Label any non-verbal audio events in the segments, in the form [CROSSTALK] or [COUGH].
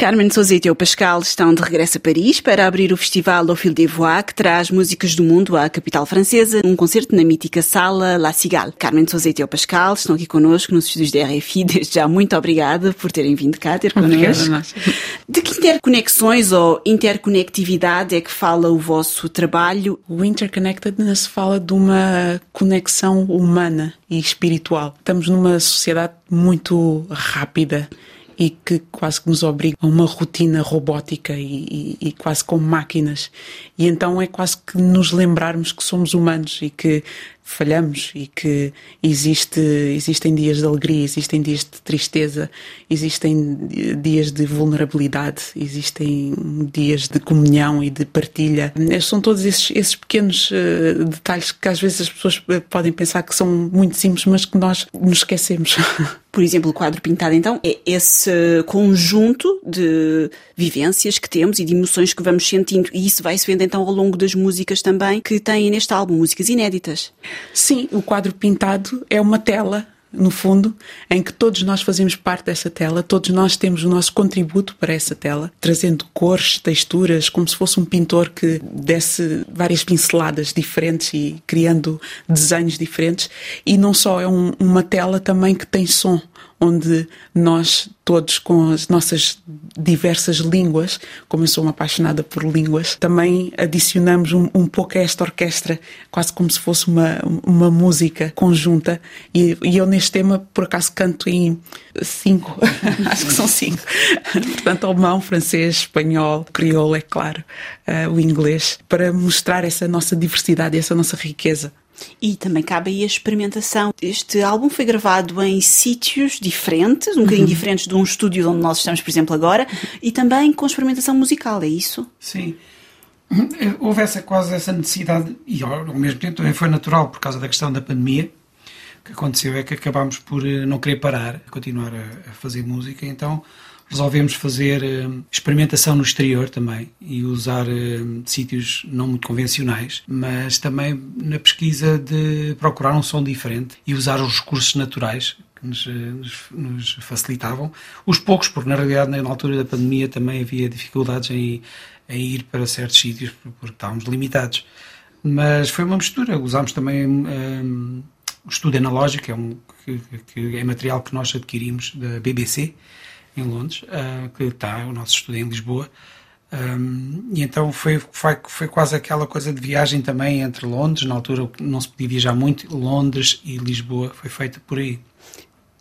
Carmen Sousa e Teo Pascal estão de regresso a Paris para abrir o festival Au Fil des Voix, que traz músicas do mundo à capital francesa, um concerto na mítica sala La Cigale. Carmen Sousa e Teo Pascal estão aqui connosco nos estúdios da RFI. [LAUGHS] Desde já, muito obrigada por terem vindo cá ter connosco. De que interconexões ou interconectividade é que fala o vosso trabalho? O Interconnectedness fala de uma conexão humana e espiritual. Estamos numa sociedade muito rápida e que quase que nos obriga a uma rotina robótica e, e, e, quase com máquinas. E então é quase que nos lembrarmos que somos humanos e que falhamos e que existe, existem dias de alegria, existem dias de tristeza, existem dias de vulnerabilidade, existem dias de comunhão e de partilha. São todos esses, esses pequenos uh, detalhes que às vezes as pessoas eh, podem pensar que são muito simples, mas que nós nos esquecemos. [LAUGHS] Por exemplo, o quadro pintado, então, é esse conjunto de vivências que temos e de emoções que vamos sentindo, e isso vai se vendo então ao longo das músicas também que têm neste álbum, músicas inéditas. Sim, o quadro pintado é uma tela no fundo, em que todos nós fazemos parte dessa tela, todos nós temos o nosso contributo para essa tela, trazendo cores, texturas, como se fosse um pintor que desse várias pinceladas diferentes e criando desenhos diferentes. E não só é um, uma tela também que tem som, onde nós todos com as nossas diversas línguas, como eu sou uma apaixonada por línguas, também adicionamos um, um pouco a esta orquestra, quase como se fosse uma, uma música conjunta. E, e eu neste tema, por acaso, canto em cinco, [LAUGHS] acho que são cinco. Portanto, alemão, francês, espanhol, crioulo, é claro, uh, o inglês, para mostrar essa nossa diversidade essa nossa riqueza. E também cabe aí a experimentação. Este álbum foi gravado em sítios diferentes, um bocadinho uhum. diferentes de um estúdio onde nós estamos, por exemplo, agora, e também com experimentação musical, é isso? Sim. Houve essa, quase essa necessidade, e ao mesmo tempo também foi natural por causa da questão da pandemia. O que aconteceu é que acabámos por eh, não querer parar, continuar a, a fazer música, então resolvemos fazer uh, experimentação no exterior também e usar uh, sítios não muito convencionais, mas também na pesquisa de procurar um som diferente e usar os recursos naturais que nos, eh, nos, nos, facilitavam. Os poucos, porque na realidade na altura da pandemia também havia dificuldades em, em ir para certos sítios porque estávamos limitados. Mas foi uma mistura. Usámos também um, o estudo analógico, é um, que, que é material que nós adquirimos da BBC, em Londres, uh, que está o nosso estudo em Lisboa. Um, e então foi, foi, foi quase aquela coisa de viagem também entre Londres, na altura não se podia viajar muito, Londres e Lisboa foi feita por aí.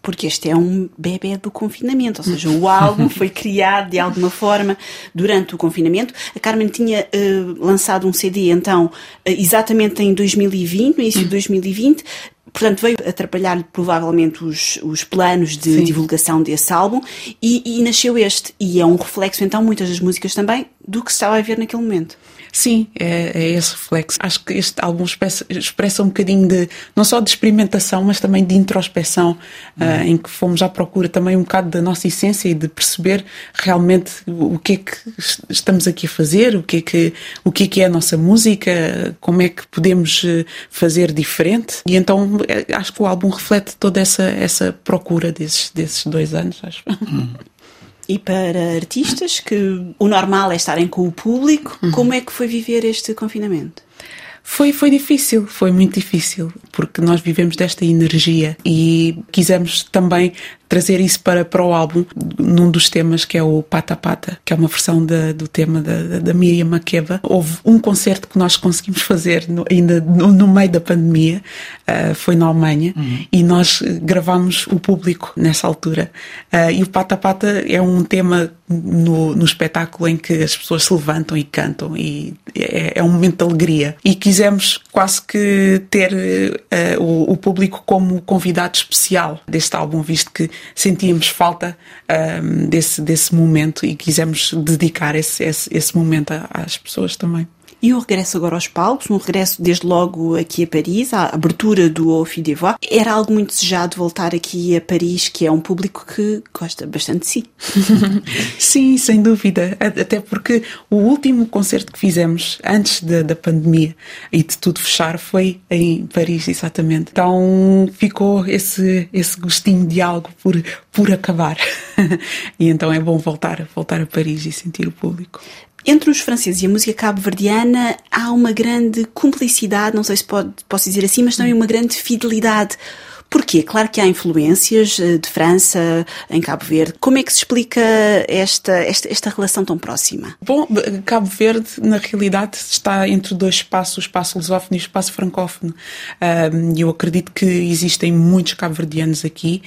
Porque este é um bebê do confinamento, ou seja, o álbum [LAUGHS] foi criado de alguma forma durante o confinamento. A Carmen tinha uh, lançado um CD então uh, exatamente em 2020, no início de 2020, Portanto, veio atrapalhar provavelmente os, os planos de Sim. divulgação desse álbum e, e, nasceu este. E é um reflexo, então, muitas das músicas também, do que se estava a ver naquele momento. Sim, é, é esse reflexo. Acho que este álbum expressa, expressa, um bocadinho de, não só de experimentação, mas também de introspeção, uhum. uh, em que fomos à procura também um bocado da nossa essência e de perceber realmente o que é que estamos aqui a fazer, o que é que, o que, é, que é a nossa música, como é que podemos eh, fazer diferente. E então eh, acho que o álbum reflete toda essa, essa procura desses, desses dois anos, acho. Uhum. E para artistas que o normal é estarem com o público, uhum. como é que foi viver este confinamento? Foi, foi difícil, foi muito difícil, porque nós vivemos desta energia e quisemos também trazer isso para, para o álbum, num dos temas que é o Pata Pata, que é uma versão da, do tema da, da Miriam Makeba. Houve um concerto que nós conseguimos fazer no, ainda no, no, meio da pandemia, uh, foi na Alemanha, uhum. e nós gravámos o público nessa altura. Uh, e o Pata Pata é um tema no, no espetáculo em que as pessoas se levantam e cantam, e é, é um momento de alegria. E quisemos quase que ter uh, o, o público como convidado especial deste álbum, visto que sentíamos falta um, desse, desse momento e quisemos dedicar esse, esse, esse momento às pessoas também. E o regresso agora aos palcos, um regresso desde logo aqui a Paris, à abertura do Fil des Voix. Era algo muito desejado voltar aqui a Paris, que é um público que gosta bastante de si. [LAUGHS] Sim, sem dúvida. Até porque o último concerto que fizemos antes da, da pandemia e de tudo fechar foi em Paris, exatamente. Então ficou esse, esse gostinho de algo por, por acabar. [LAUGHS] e então é bom voltar, voltar a Paris e sentir o público. Entre os franceses e a música cabo-verdiana há uma grande cumplicidade, não sei se pode, posso dizer assim, mas também uma grande fidelidade. Porquê? Claro que há influências eh, de França em Cabo Verde. Como é que se explica esta, esta, esta relação tão próxima? Bom, Cabo Verde, na realidade, está entre dois espaços, o espaço lusófono e o espaço francófono. Eu acredito que existem muitos cabo-verdianos aqui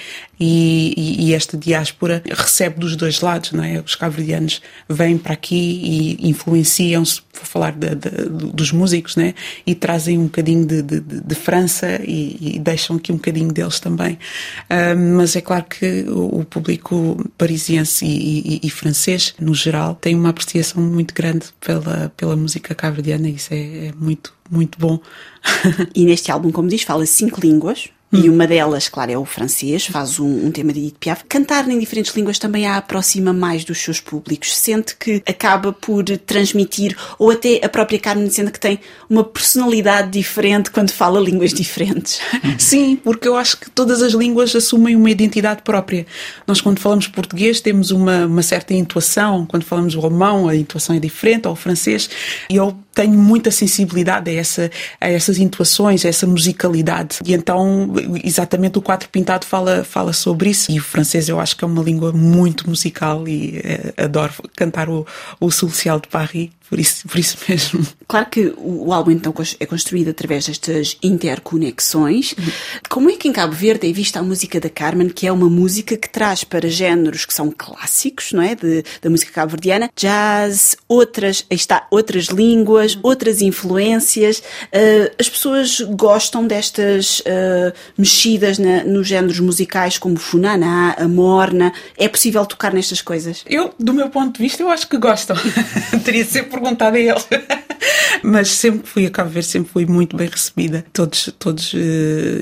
e, e, esta diáspora recebe dos dois lados, não é? Os cabo-verdianos vêm para aqui e influenciam-se, vou falar de, de, dos músicos, né? E trazem um bocadinho de, de, de França e, e, deixam aqui um bocadinho deles também. Mas é claro que o, público parisiense e, e, francês, no geral, tem uma apreciação muito grande pela, pela música cabo-verdiana e isso é, é muito, muito bom. [LAUGHS] e neste álbum, como diz, fala cinco línguas. E uma delas, claro, é o francês, faz um, um, tema de Edith Piaf. Cantar em diferentes línguas também a aproxima mais dos seus públicos. Sente que acaba por transmitir, ou até a própria Carmen sente que tem uma personalidade diferente quando fala línguas diferentes. Sim, porque eu acho que todas as línguas assumem uma identidade própria. Nós, quando falamos português, temos uma, uma certa intuação. Quando falamos o alemão, a intuação é diferente, ou o francês. E eu tenho muita sensibilidade a, essa, a essas intuações, a essa musicalidade. E então exatamente o quadro pintado fala, fala sobre isso. E o francês eu acho que é uma língua muito musical e é, adoro cantar o, o Social de Paris por isso, por isso mesmo. Claro que o álbum então é construído através destas interconexões. Uhum. Como é que em Cabo Verde é vista a música da Carmen, que é uma música que traz para géneros que são clássicos, não é? De, da música cabo-verdiana, jazz, outras, está, outras línguas, outras influências. Uh, as pessoas gostam destas uh, mexidas na, nos géneros musicais como funaná, a morna. É possível tocar nestas coisas? Eu, do meu ponto de vista, eu acho que gostam. [LAUGHS] Teria de ser por perguntado a ele. [LAUGHS] Mas sempre fui a Cabo Verde, sempre fui muito bem recebida. Todos, todos uh,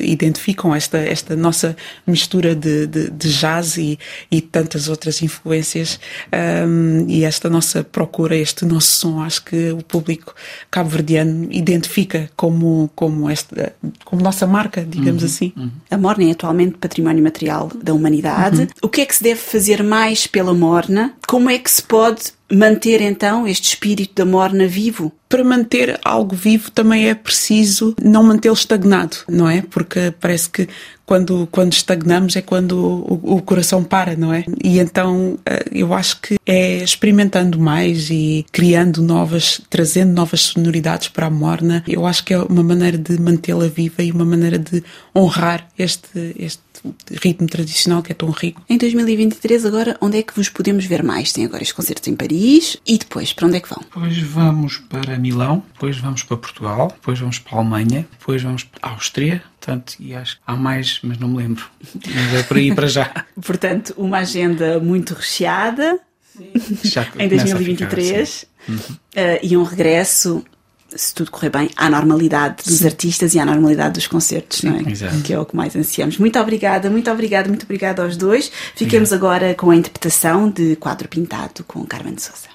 identificam esta, esta nossa mistura de, de, de jazz e, e, tantas outras influências um, e esta nossa procura, este nosso som, acho que o público cabo-verdiano identifica como, como, esta, como nossa marca, digamos uhum, assim. Uhum. A Morna é atualmente património material da humanidade. Uhum. O que é que se deve fazer mais pela Morna? Como é que se pode manter então este espírito da morna vivo? Para manter algo vivo também é preciso não mantê-lo estagnado, não é? Porque parece que quando, quando estagnamos é quando o, o, coração para, não é? E então eh, eu acho que é experimentando mais e criando novas, trazendo novas sonoridades para a morna, eu acho que é uma maneira de mantê-la viva e uma maneira de honrar este, este ritmo tradicional que é tão rico. Em 2023, agora, onde é que vos podemos ver mais? Tem agora estes concertos em Paris e depois, para onde é que vão? Depois vamos para Milão, depois vamos para Portugal, depois vamos para a Alemanha, depois vamos para a Áustria, portanto, e acho que há mais, mas não me lembro. Mas é por aí para já. [LAUGHS] portanto, uma agenda muito recheada. [LAUGHS] Em 2023 ficar, uhum. uh, e um regresso se tudo correr bem, à normalidade dos Sim. artistas e à normalidade dos concertos, não é? Exato. Que é o que mais ansiamos. Muito obrigada, muito obrigada, muito obrigada aos dois. Fiquemos agora com a interpretação de Quadro Pintado com Carmen de Souza.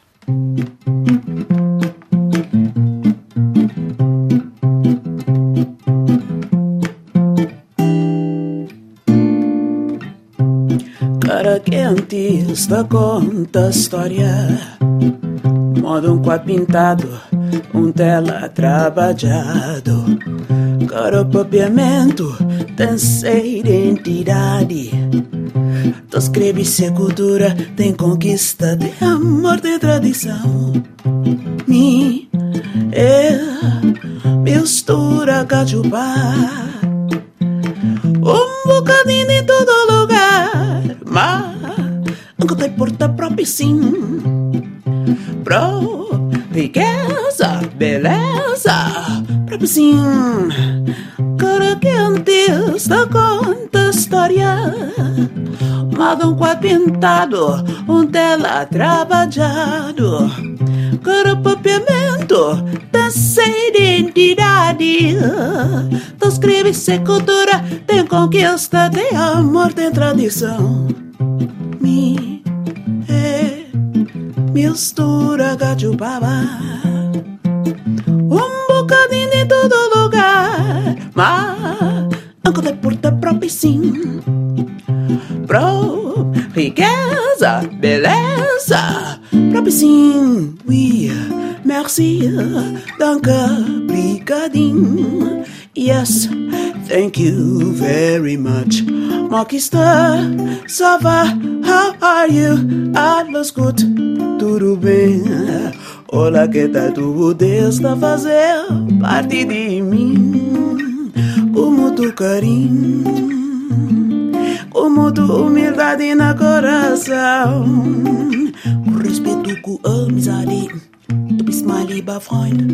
Cara quente, esta conta história, modo um quadro pintado um tela trabalhado. Coropapiamento, dança identidade. Tu escreve se cultura, tem conquista, de amor, tem tradição. Me, é, mistura cachupá. Um bocadinho em todo lugar, mas nunca tem porta própria sim. Pro riqueza, beleza, próprio sim. Cara quente, esta conta história. Um quadro pintado, um tela trabalhado. Cara papiamento, dessa identidade. Tu escreve-se cultura, tem conquista, tem amor, tem tradição. Mistura gajubaba. Um bocadinho em todo lugar, mas nunca de porta própria sim. Pro riqueza, beleza. Próprio sim, oui, merci, danke, brigadinho. Yes, thank you very much. Marquista, ça va? How are you? Alles gut, tudo bem? Olha que tá tudo está fazer parte de mim. Com muito carinho, com muita humildade na coração. Com respeito, com amizade. Bist mein lieber Freund.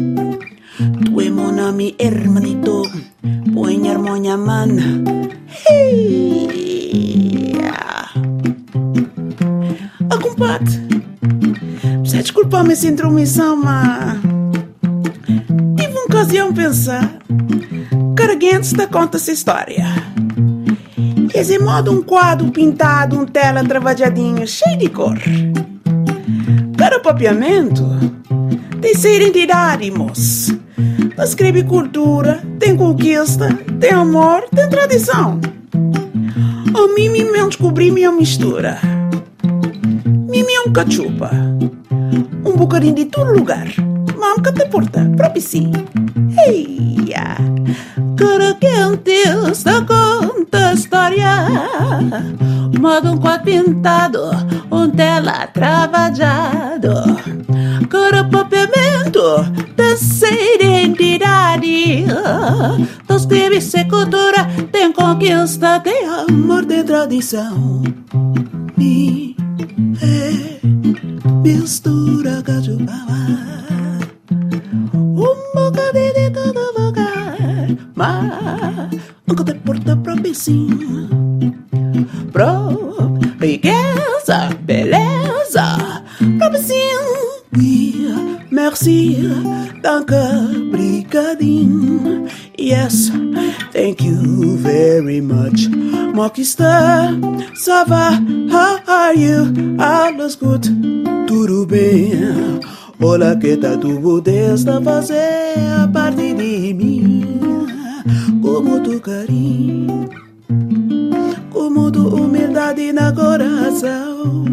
Tu es mon ami hermanito. Buen hermoña man. Hey. Ah, compadre. Precisa desculpar-me essa intromissão, mas... Tive uma ocasião pensar. Carguente está conta essa história. Esse modo um quadro pintado, um tela travadinho, cheio de cor. Para o papiamento, tem ser identidade, moço. Escreve cultura, tem conquista, tem amor, tem tradição. A mim, me descobri minha mistura. Mimi é um cachupa. Um bocadinho de todo lugar. Mamca te porta, próprio sim. Eia! Cara quente, esta conta história. Modo um quadro pintado, um tela travajado. Cara papiamento, dessa identidade. Tu escreve se cultura, tem conquista, tem amor, tem tradição. Mi, é, mistura cachupava. Um bocadinho de todo lugar, mas nunca te porta pra vizinha. Pro riqueza, beleza, pra vizinha. Merci, danke, brigadinho. Yes, thank you very much. Marquista, ça va? How are you? Alles gut, tudo bem? Olha que tá tudo desta fazer a parte de mim. Como tu carinho, como tu humildade na coração.